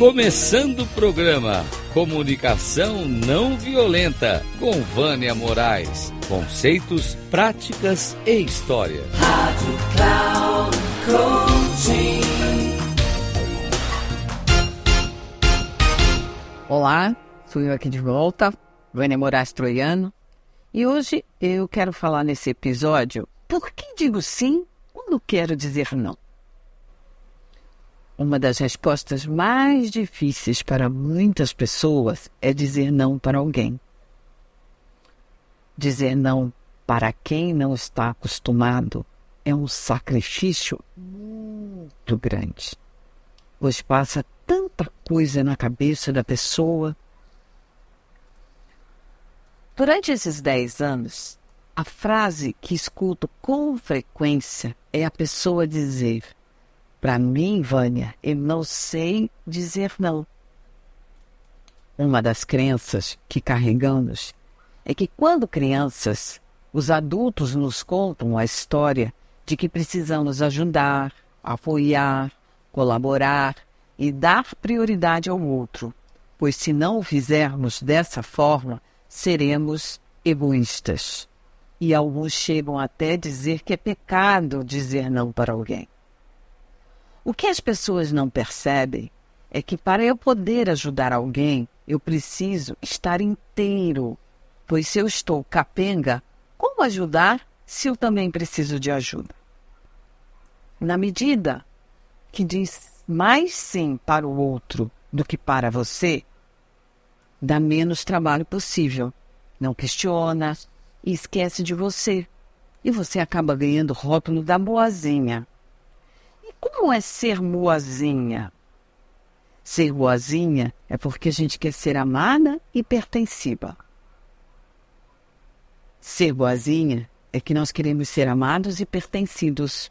Começando o programa Comunicação Não Violenta com Vânia Moraes. Conceitos, práticas e história. Rádio Cloud Coaching. Olá, sou eu aqui de volta, Vânia Moraes Troiano. E hoje eu quero falar nesse episódio por que digo sim quando quero dizer não. Uma das respostas mais difíceis para muitas pessoas é dizer não para alguém. Dizer não para quem não está acostumado é um sacrifício muito grande. Pois passa tanta coisa na cabeça da pessoa. Durante esses dez anos, a frase que escuto com frequência é a pessoa dizer para mim, Vânia, eu não sei dizer não. Uma das crenças que carregamos é que quando crianças, os adultos nos contam a história de que precisamos ajudar, apoiar, colaborar e dar prioridade ao outro, pois se não o fizermos dessa forma, seremos egoístas. E alguns chegam até dizer que é pecado dizer não para alguém. O que as pessoas não percebem é que para eu poder ajudar alguém, eu preciso estar inteiro. Pois se eu estou capenga, como ajudar se eu também preciso de ajuda? Na medida que diz mais sim para o outro do que para você, dá menos trabalho possível. Não questiona e esquece de você. E você acaba ganhando rótulo da boazinha. Como é ser boazinha? Ser boazinha é porque a gente quer ser amada e pertenciva. Ser boazinha é que nós queremos ser amados e pertencidos.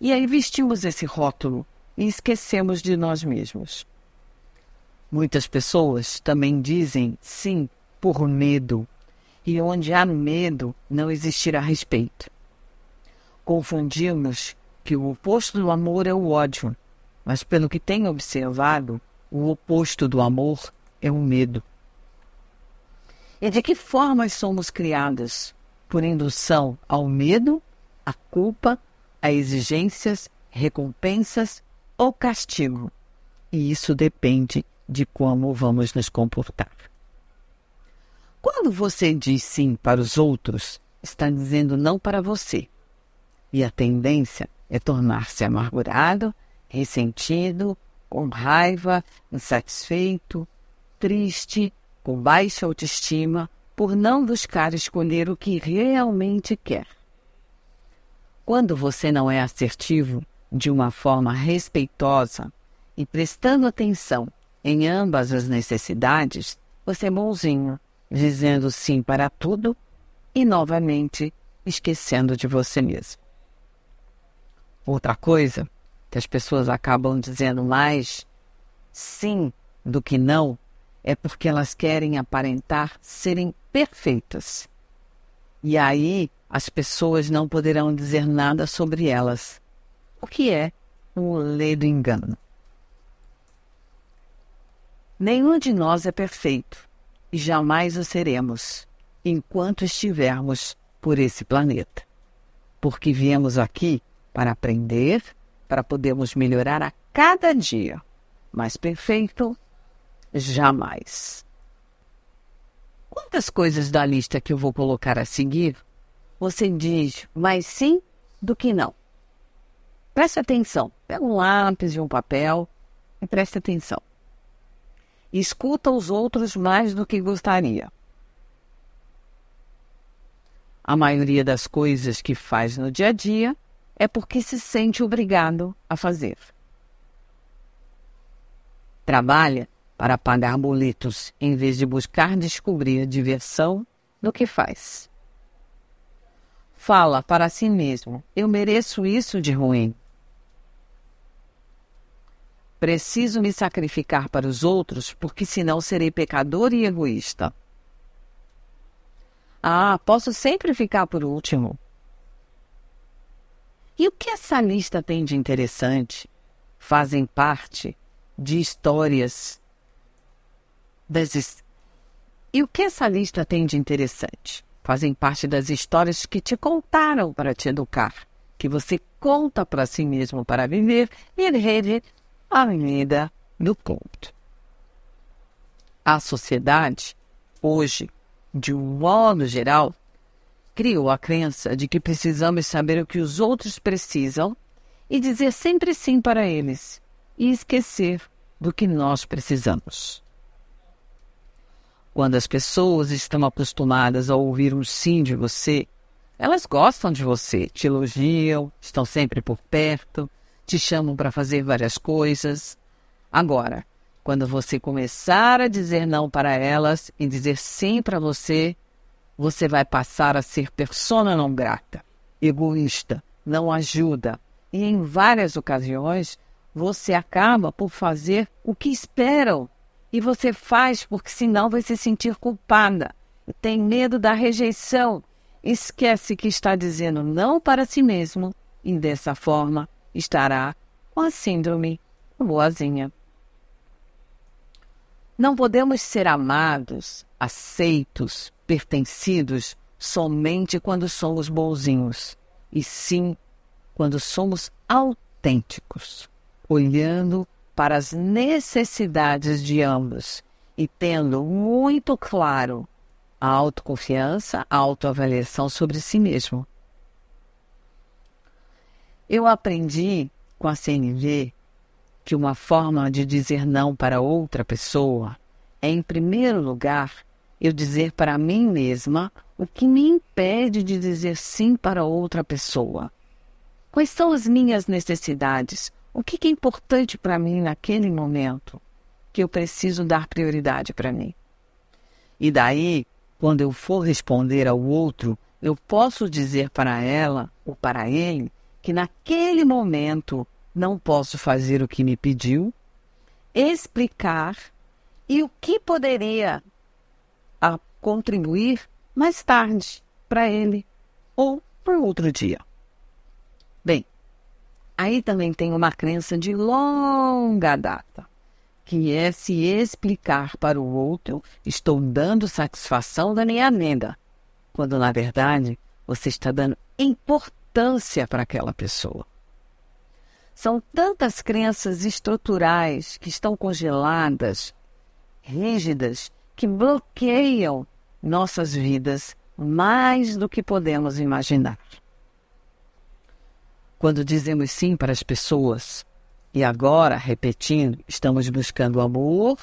E aí vestimos esse rótulo e esquecemos de nós mesmos. Muitas pessoas também dizem sim por medo, e onde há medo não existirá respeito. Confundimos que o oposto do amor é o ódio, mas pelo que tenho observado, o oposto do amor é o medo. E de que formas somos criadas? Por indução ao medo, à culpa, a exigências, recompensas ou castigo. E isso depende de como vamos nos comportar. Quando você diz sim para os outros, está dizendo não para você. E a tendência é tornar-se amargurado, ressentido, com raiva, insatisfeito, triste, com baixa autoestima, por não buscar escolher o que realmente quer. Quando você não é assertivo de uma forma respeitosa e prestando atenção em ambas as necessidades, você é bonzinho, dizendo sim para tudo e novamente esquecendo de você mesmo. Outra coisa que as pessoas acabam dizendo mais sim do que não é porque elas querem aparentar serem perfeitas. E aí as pessoas não poderão dizer nada sobre elas, o que é um ledo engano. Nenhum de nós é perfeito e jamais o seremos enquanto estivermos por esse planeta, porque viemos aqui para aprender, para podermos melhorar a cada dia. Mas perfeito, jamais. Quantas coisas da lista que eu vou colocar a seguir você diz mais sim do que não? Preste atenção. Pega um lápis e um papel e preste atenção. Escuta os outros mais do que gostaria. A maioria das coisas que faz no dia a dia é porque se sente obrigado a fazer. Trabalha para pagar boletos em vez de buscar descobrir diversão no que faz. Fala para si mesmo: eu mereço isso de ruim. Preciso me sacrificar para os outros porque senão serei pecador e egoísta. Ah, posso sempre ficar por último. E o que essa lista tem de interessante? Fazem parte de histórias. Das... E o que essa lista tem de interessante? Fazem parte das histórias que te contaram para te educar, que você conta para si mesmo para viver e rede a vida do conto. A sociedade, hoje, de um modo geral, criou a crença de que precisamos saber o que os outros precisam e dizer sempre sim para eles e esquecer do que nós precisamos. Quando as pessoas estão acostumadas a ouvir um sim de você, elas gostam de você, te elogiam, estão sempre por perto, te chamam para fazer várias coisas. Agora, quando você começar a dizer não para elas e dizer sim para você, você vai passar a ser persona não grata, egoísta, não ajuda. E em várias ocasiões, você acaba por fazer o que esperam. E você faz porque senão vai se sentir culpada. Tem medo da rejeição. Esquece que está dizendo não para si mesmo e dessa forma estará com a síndrome boazinha. Não podemos ser amados, aceitos, pertencidos somente quando somos bonzinhos, e sim quando somos autênticos, olhando para as necessidades de ambos e tendo muito claro a autoconfiança, a autoavaliação sobre si mesmo. Eu aprendi com a CNV que uma forma de dizer não para outra pessoa é, em primeiro lugar, eu dizer para mim mesma o que me impede de dizer sim para outra pessoa. Quais são as minhas necessidades? O que é importante para mim naquele momento que eu preciso dar prioridade para mim? E daí, quando eu for responder ao outro, eu posso dizer para ela ou para ele que naquele momento não posso fazer o que me pediu, explicar e o que poderia a contribuir mais tarde para ele ou por outro dia. Bem, aí também tem uma crença de longa data, que é se explicar para o outro, estou dando satisfação da minha amenda, quando na verdade você está dando importância para aquela pessoa. São tantas crenças estruturais que estão congeladas, rígidas, que bloqueiam nossas vidas mais do que podemos imaginar. Quando dizemos sim para as pessoas, e agora, repetindo, estamos buscando amor,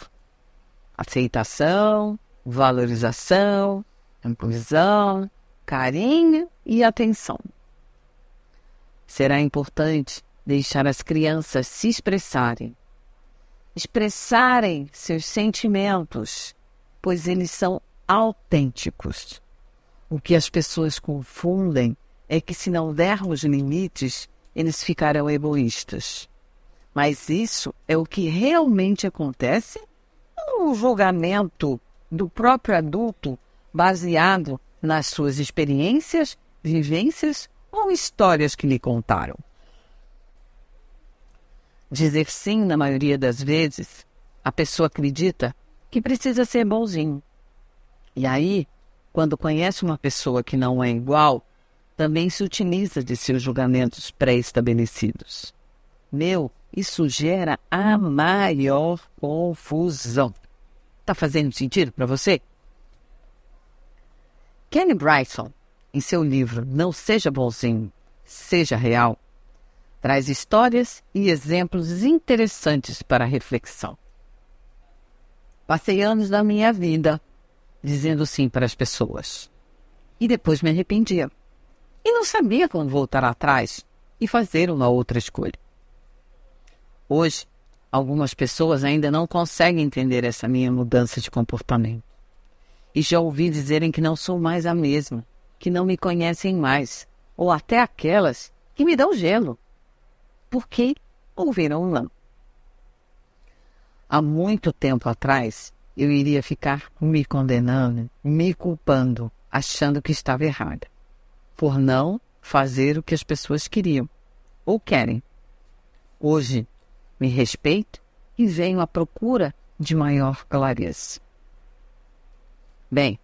aceitação, valorização, inclusão, carinho e atenção. Será importante deixar as crianças se expressarem, expressarem seus sentimentos, pois eles são autênticos. O que as pessoas confundem é que, se não dermos limites, eles ficarão egoístas. Mas isso é o que realmente acontece no julgamento do próprio adulto baseado nas suas experiências, vivências ou histórias que lhe contaram. Dizer sim, na maioria das vezes, a pessoa acredita que precisa ser bonzinho. E aí, quando conhece uma pessoa que não é igual, também se utiliza de seus julgamentos pré-estabelecidos. Meu, isso gera a maior confusão. Tá fazendo sentido para você? Kenny Bryson, em seu livro Não Seja Bonzinho, Seja Real, traz histórias e exemplos interessantes para reflexão. Passei anos da minha vida dizendo sim para as pessoas. E depois me arrependia. E não sabia quando voltar atrás e fazer uma outra escolha. Hoje, algumas pessoas ainda não conseguem entender essa minha mudança de comportamento. E já ouvi dizerem que não sou mais a mesma, que não me conhecem mais, ou até aquelas que me dão gelo porque ouviram não. Há muito tempo atrás, eu iria ficar me condenando, me culpando, achando que estava errada, por não fazer o que as pessoas queriam ou querem. Hoje, me respeito e venho à procura de maior clareza. Bem,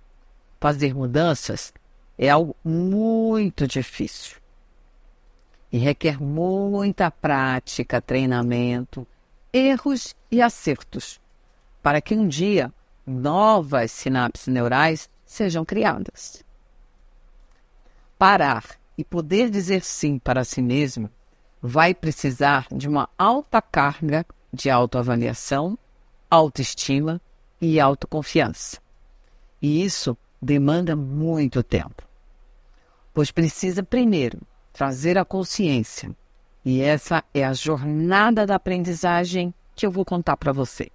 fazer mudanças é algo muito difícil e requer muita prática, treinamento, erros e acertos para que um dia novas sinapses neurais sejam criadas. Parar e poder dizer sim para si mesmo vai precisar de uma alta carga de autoavaliação, autoestima e autoconfiança. E isso demanda muito tempo, pois precisa primeiro trazer a consciência. E essa é a jornada da aprendizagem que eu vou contar para você.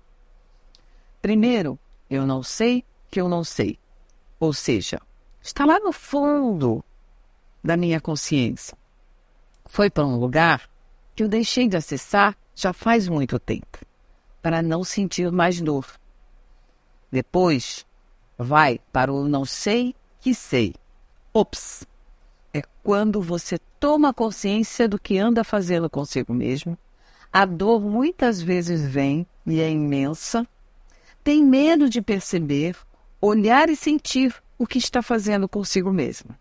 Primeiro, eu não sei que eu não sei. Ou seja, está lá no fundo da minha consciência. Foi para um lugar que eu deixei de acessar já faz muito tempo, para não sentir mais dor. Depois, vai para o não sei que sei. Ops! É quando você toma consciência do que anda fazendo consigo mesmo. A dor muitas vezes vem e é imensa. Tem medo de perceber, olhar e sentir o que está fazendo consigo mesmo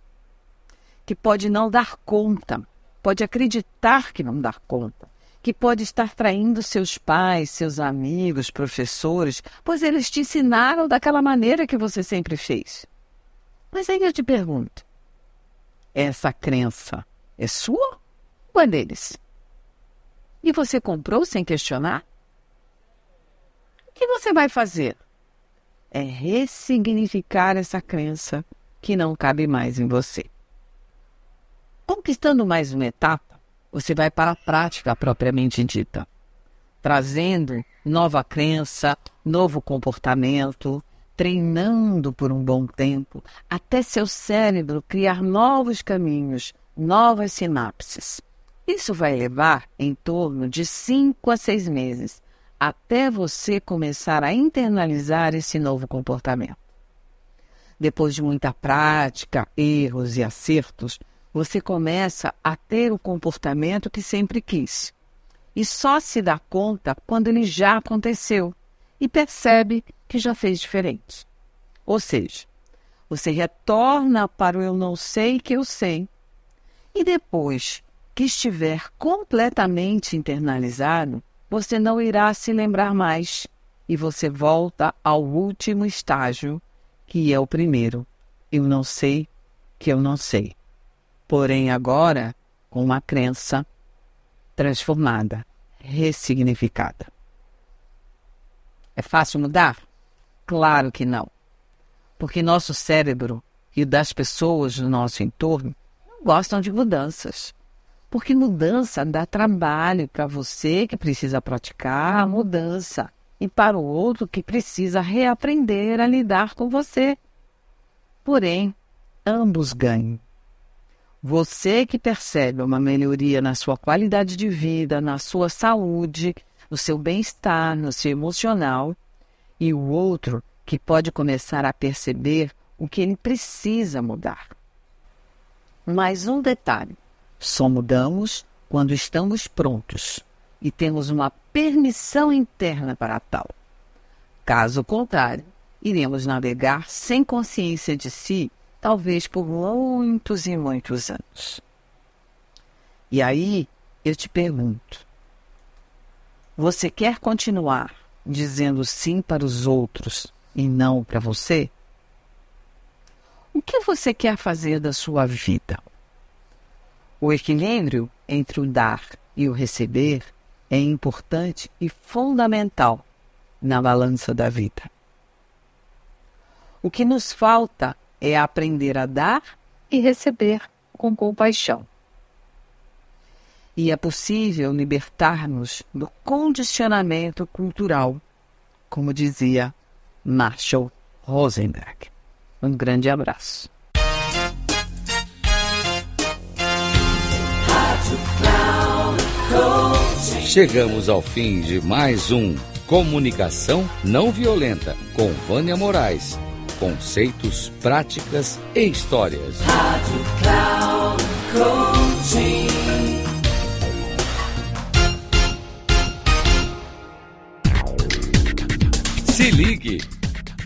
que pode não dar conta, pode acreditar que não dá conta, que pode estar traindo seus pais, seus amigos, professores, pois eles te ensinaram daquela maneira que você sempre fez. Mas aí eu te pergunto: essa crença é sua ou é deles? E você comprou sem questionar? O que você vai fazer? É ressignificar essa crença que não cabe mais em você. Conquistando mais uma etapa, você vai para a prática propriamente dita, trazendo nova crença, novo comportamento, treinando por um bom tempo, até seu cérebro criar novos caminhos, novas sinapses. Isso vai levar em torno de 5 a 6 meses até você começar a internalizar esse novo comportamento. Depois de muita prática, erros e acertos, você começa a ter o comportamento que sempre quis. E só se dá conta quando ele já aconteceu e percebe que já fez diferente. Ou seja, você retorna para o eu não sei que eu sei. E depois que estiver completamente internalizado, você não irá se lembrar mais e você volta ao último estágio, que é o primeiro. Eu não sei que eu não sei porém agora com uma crença transformada, ressignificada. É fácil mudar? Claro que não. Porque nosso cérebro e das pessoas do nosso entorno gostam de mudanças. Porque mudança dá trabalho para você que precisa praticar a mudança e para o outro que precisa reaprender a lidar com você. Porém, ambos ganham. Você que percebe uma melhoria na sua qualidade de vida, na sua saúde, no seu bem-estar, no seu emocional, e o outro que pode começar a perceber o que ele precisa mudar. Mais um detalhe: só mudamos quando estamos prontos e temos uma permissão interna para tal. Caso contrário, iremos navegar sem consciência de si talvez por muitos e muitos anos. E aí eu te pergunto: você quer continuar dizendo sim para os outros e não para você? Que você quer fazer da sua vida? O equilíbrio entre o dar e o receber é importante e fundamental na balança da vida. O que nos falta é aprender a dar e receber com compaixão. E é possível libertar-nos do condicionamento cultural, como dizia Marshall Rosenberg. Um grande abraço. Chegamos ao fim de mais um Comunicação Não Violenta com Vânia Moraes conceitos, práticas e histórias. Rádio Cloud Coaching.